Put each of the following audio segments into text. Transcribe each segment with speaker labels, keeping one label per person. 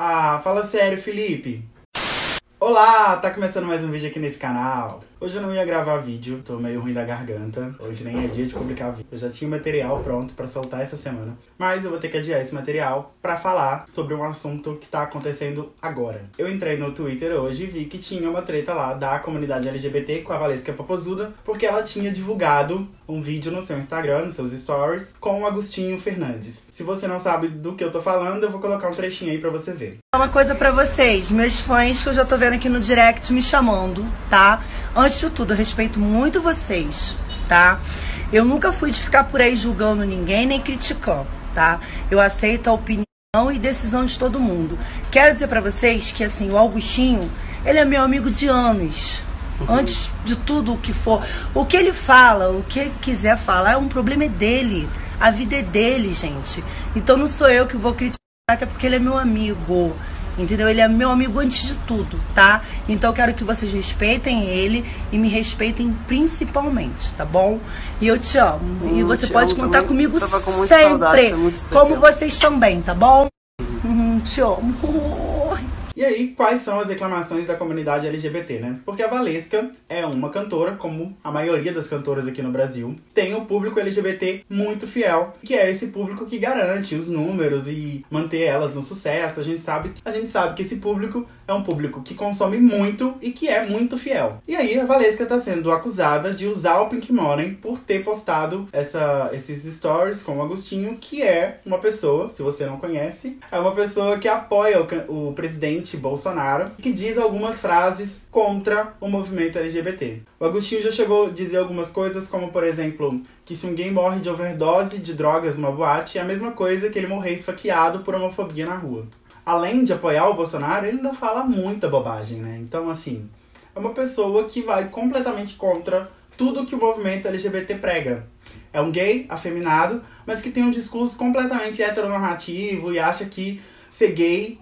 Speaker 1: Ah, fala sério, Felipe. Olá, tá começando mais um vídeo aqui nesse canal. Hoje eu não ia gravar vídeo, tô meio ruim da garganta. Hoje nem é dia de publicar vídeo. Eu já tinha material pronto pra soltar essa semana. Mas eu vou ter que adiar esse material pra falar sobre um assunto que tá acontecendo agora. Eu entrei no Twitter hoje e vi que tinha uma treta lá da comunidade LGBT com a Valesca Popozuda, porque ela tinha divulgado um vídeo no seu Instagram, nos seus stories, com o Agostinho Fernandes. Se você não sabe do que eu tô falando, eu vou colocar um trechinho aí pra você ver.
Speaker 2: Uma coisa pra vocês, meus fãs que eu já tô vendo aqui no direct me chamando, tá? Antes de tudo, eu respeito muito vocês, tá? Eu nunca fui de ficar por aí julgando ninguém nem criticando, tá? Eu aceito a opinião e decisão de todo mundo. Quero dizer para vocês que assim, o Augustinho, ele é meu amigo de anos. Uhum. Antes de tudo o que for, o que ele fala, o que ele quiser falar, é um problema é dele. A vida é dele, gente. Então não sou eu que vou criticar, até porque ele é meu amigo entendeu? Ele é meu amigo antes de tudo, tá? Então eu quero que vocês respeitem ele e me respeitem principalmente, tá bom? E eu te amo. Hum, e você pode contar também. comigo com sempre, saudade, é como vocês também, tá bom? Uhum, te amo.
Speaker 1: E aí, quais são as reclamações da comunidade LGBT, né? Porque a Valesca é uma cantora, como a maioria das cantoras aqui no Brasil, tem um público LGBT muito fiel, que é esse público que garante os números e manter elas no sucesso. A gente sabe, a gente sabe que esse público é um público que consome muito e que é muito fiel. E aí a Valesca tá sendo acusada de usar o Pink Money por ter postado essa, esses stories com o Agostinho, que é uma pessoa, se você não conhece, é uma pessoa que apoia o, o presidente presidente Bolsonaro, que diz algumas frases contra o movimento LGBT. O Agostinho já chegou a dizer algumas coisas, como por exemplo, que se gay morre de overdose de drogas numa boate, é a mesma coisa que ele morrer esfaqueado por homofobia na rua. Além de apoiar o Bolsonaro, ele ainda fala muita bobagem, né? Então, assim, é uma pessoa que vai completamente contra tudo que o movimento LGBT prega. É um gay afeminado, mas que tem um discurso completamente heteronormativo e acha que ser gay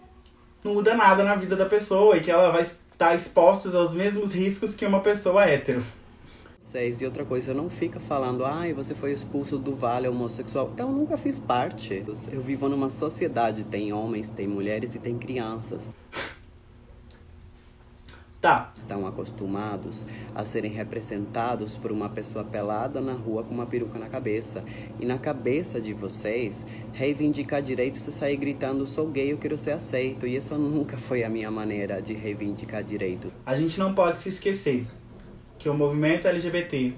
Speaker 1: não muda nada na vida da pessoa e que ela vai estar exposta aos mesmos riscos que uma pessoa hétero.
Speaker 3: E outra coisa, não fica falando, ai, você foi expulso do vale homossexual. Eu nunca fiz parte. Eu vivo numa sociedade, tem homens, tem mulheres e tem crianças.
Speaker 1: Tá.
Speaker 3: Estão acostumados a serem representados por uma pessoa pelada na rua com uma peruca na cabeça. E na cabeça de vocês, reivindicar direito se sair gritando sou gay, eu quero ser aceito. E essa nunca foi a minha maneira de reivindicar direito.
Speaker 1: A gente não pode se esquecer que o movimento LGBT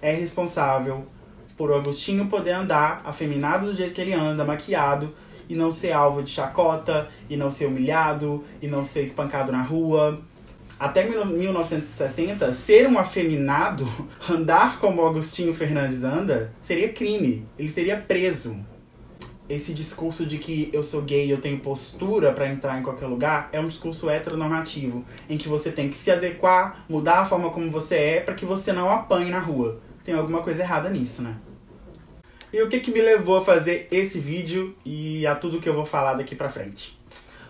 Speaker 1: é responsável por o Agostinho poder andar afeminado do jeito que ele anda, maquiado, e não ser alvo de chacota, e não ser humilhado, e não ser espancado na rua até 1960, ser um afeminado, andar como Agostinho Fernandes anda, seria crime. Ele seria preso. Esse discurso de que eu sou gay e eu tenho postura para entrar em qualquer lugar é um discurso heteronormativo, em que você tem que se adequar, mudar a forma como você é para que você não apanhe na rua. Tem alguma coisa errada nisso, né? E o que, que me levou a fazer esse vídeo e a tudo que eu vou falar daqui pra frente?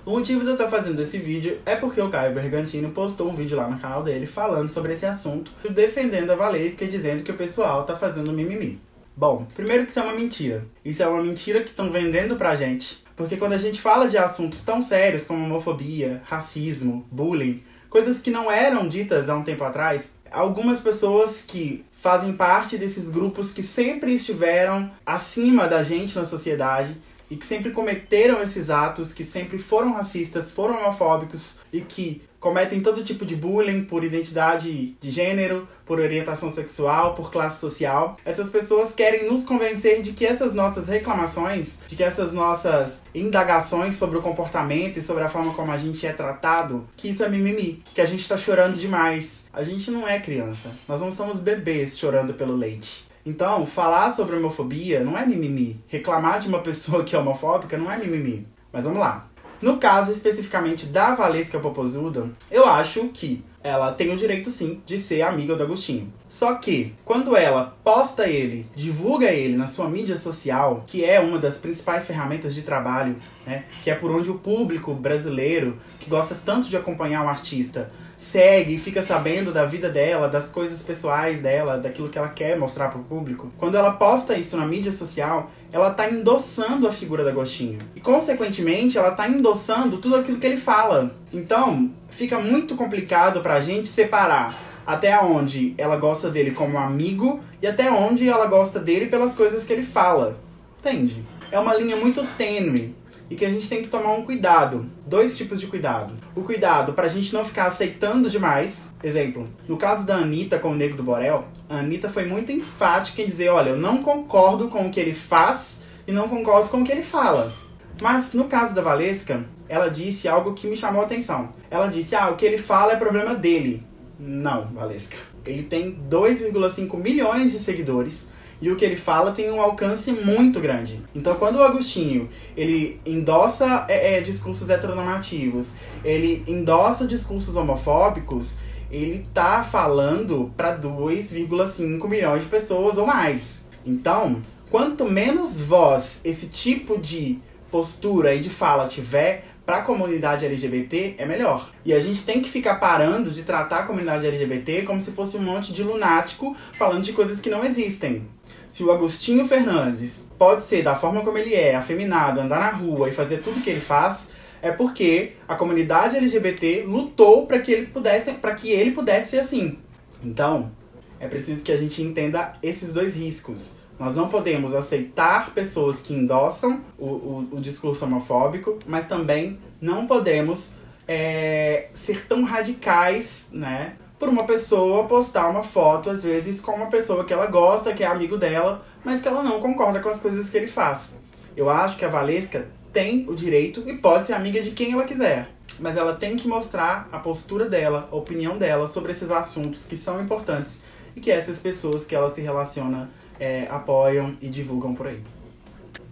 Speaker 1: O motivo de eu estar fazendo esse vídeo é porque o Caio Bergantino postou um vídeo lá no canal dele falando sobre esse assunto, defendendo a Valesca e dizendo que o pessoal tá fazendo mimimi. Bom, primeiro que isso é uma mentira. Isso é uma mentira que estão vendendo pra gente. Porque quando a gente fala de assuntos tão sérios como homofobia, racismo, bullying, coisas que não eram ditas há um tempo atrás, algumas pessoas que fazem parte desses grupos que sempre estiveram acima da gente na sociedade e que sempre cometeram esses atos, que sempre foram racistas, foram homofóbicos e que cometem todo tipo de bullying por identidade de gênero, por orientação sexual, por classe social. Essas pessoas querem nos convencer de que essas nossas reclamações, de que essas nossas indagações sobre o comportamento e sobre a forma como a gente é tratado, que isso é mimimi, que a gente tá chorando demais. A gente não é criança. Nós não somos bebês chorando pelo leite. Então, falar sobre homofobia não é mimimi. Reclamar de uma pessoa que é homofóbica não é mimimi. Mas vamos lá. No caso especificamente da Valesca Popozuda, eu acho que ela tem o direito sim de ser amiga do Agostinho. Só que, quando ela posta ele, divulga ele na sua mídia social, que é uma das principais ferramentas de trabalho, né, que é por onde o público brasileiro, que gosta tanto de acompanhar um artista, segue e fica sabendo da vida dela, das coisas pessoais dela, daquilo que ela quer mostrar pro público. Quando ela posta isso na mídia social, ela tá endossando a figura do Agostinho. E, consequentemente, ela tá endossando tudo aquilo que ele fala. Então, fica muito complicado pra gente separar até onde ela gosta dele como amigo e até onde ela gosta dele pelas coisas que ele fala. Entende? É uma linha muito tênue e que a gente tem que tomar um cuidado. Dois tipos de cuidado. O cuidado para a gente não ficar aceitando demais. Exemplo, no caso da Anitta com o Negro do Borel, a Anitta foi muito enfática em dizer: olha, eu não concordo com o que ele faz e não concordo com o que ele fala. Mas no caso da Valesca, ela disse algo que me chamou a atenção. Ela disse: ah, o que ele fala é problema dele. Não, Valesca. Ele tem 2,5 milhões de seguidores e o que ele fala tem um alcance muito grande. Então, quando o Agostinho ele endossa é, é, discursos heteronormativos, ele endossa discursos homofóbicos, ele tá falando para 2,5 milhões de pessoas ou mais. Então, quanto menos voz esse tipo de postura e de fala tiver, para a comunidade LGBT é melhor. E a gente tem que ficar parando de tratar a comunidade LGBT como se fosse um monte de lunático falando de coisas que não existem. Se o Agostinho Fernandes pode ser da forma como ele é, afeminado, andar na rua e fazer tudo que ele faz, é porque a comunidade LGBT lutou para que eles pudessem, para que ele pudesse ser assim. Então, é preciso que a gente entenda esses dois riscos. Nós não podemos aceitar pessoas que endossam o, o, o discurso homofóbico, mas também não podemos é, ser tão radicais, né? Por uma pessoa postar uma foto, às vezes, com uma pessoa que ela gosta, que é amigo dela, mas que ela não concorda com as coisas que ele faz. Eu acho que a Valesca tem o direito e pode ser amiga de quem ela quiser. Mas ela tem que mostrar a postura dela, a opinião dela sobre esses assuntos que são importantes e que essas pessoas que ela se relaciona é, apoiam e divulgam por aí.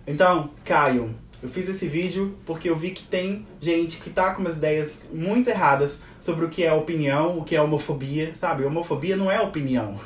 Speaker 1: Então, Caio, eu fiz esse vídeo porque eu vi que tem gente que tá com umas ideias muito erradas sobre o que é opinião, o que é homofobia, sabe? Homofobia não é opinião.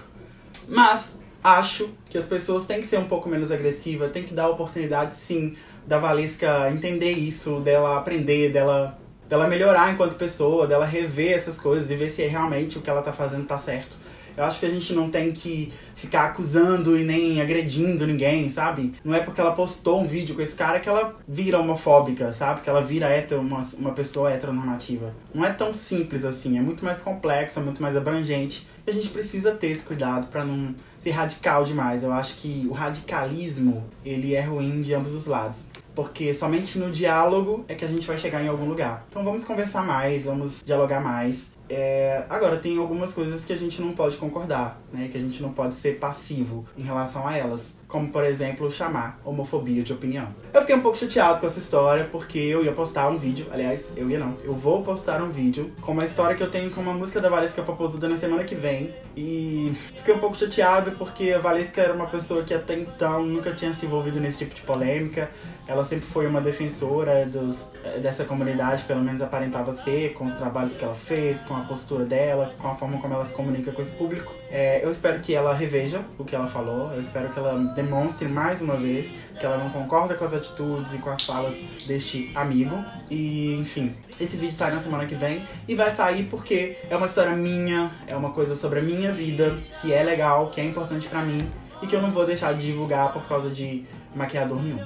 Speaker 1: Mas acho que as pessoas têm que ser um pouco menos agressivas, tem que dar a oportunidade, sim, da Valesca entender isso, dela aprender, dela, dela melhorar enquanto pessoa, dela rever essas coisas e ver se realmente o que ela tá fazendo tá certo. Eu acho que a gente não tem que ficar acusando e nem agredindo ninguém, sabe? Não é porque ela postou um vídeo com esse cara que ela vira homofóbica, sabe? Que ela vira hetero, uma, uma pessoa heteronormativa. Não é tão simples assim, é muito mais complexo, é muito mais abrangente. A gente precisa ter esse cuidado para não ser radical demais. Eu acho que o radicalismo, ele é ruim de ambos os lados porque somente no diálogo é que a gente vai chegar em algum lugar. Então vamos conversar mais, vamos dialogar mais. É, agora, tem algumas coisas que a gente não pode concordar, né? Que a gente não pode ser passivo em relação a elas. Como, por exemplo, chamar homofobia de opinião. Eu fiquei um pouco chateado com essa história, porque eu ia postar um vídeo. Aliás, eu ia não. Eu vou postar um vídeo com uma história que eu tenho com uma música da Valesca Popozuda na semana que vem. E fiquei um pouco chateado porque a Valesca era uma pessoa que até então nunca tinha se envolvido nesse tipo de polêmica. Ela sempre foi uma defensora dos, dessa comunidade, pelo menos aparentava ser, com os trabalhos que ela fez, com a postura dela, com a forma como ela se comunica com esse público. É, eu espero que ela reveja o que ela falou, eu espero que ela demonstre mais uma vez que ela não concorda com as atitudes e com as falas deste amigo. E, enfim, esse vídeo sai na semana que vem e vai sair porque é uma história minha, é uma coisa sobre a minha vida, que é legal, que é importante para mim e que eu não vou deixar de divulgar por causa de maquiador nenhum.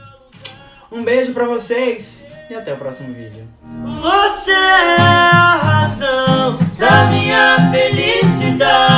Speaker 1: Um beijo para vocês e até o próximo vídeo. Você é a razão da minha felicidade.